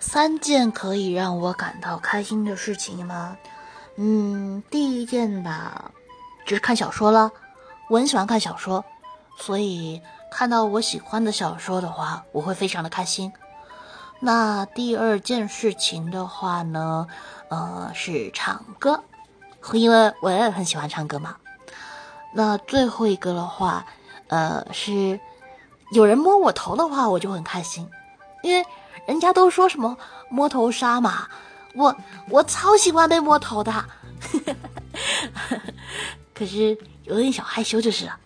三件可以让我感到开心的事情吗？嗯，第一件吧，就是看小说了。我很喜欢看小说，所以看到我喜欢的小说的话，我会非常的开心。那第二件事情的话呢，呃，是唱歌，因为我也很喜欢唱歌嘛。那最后一个的话，呃，是有人摸我头的话，我就很开心，因为。人家都说什么摸头杀嘛，我我超喜欢被摸头的，可是有点小害羞就是了。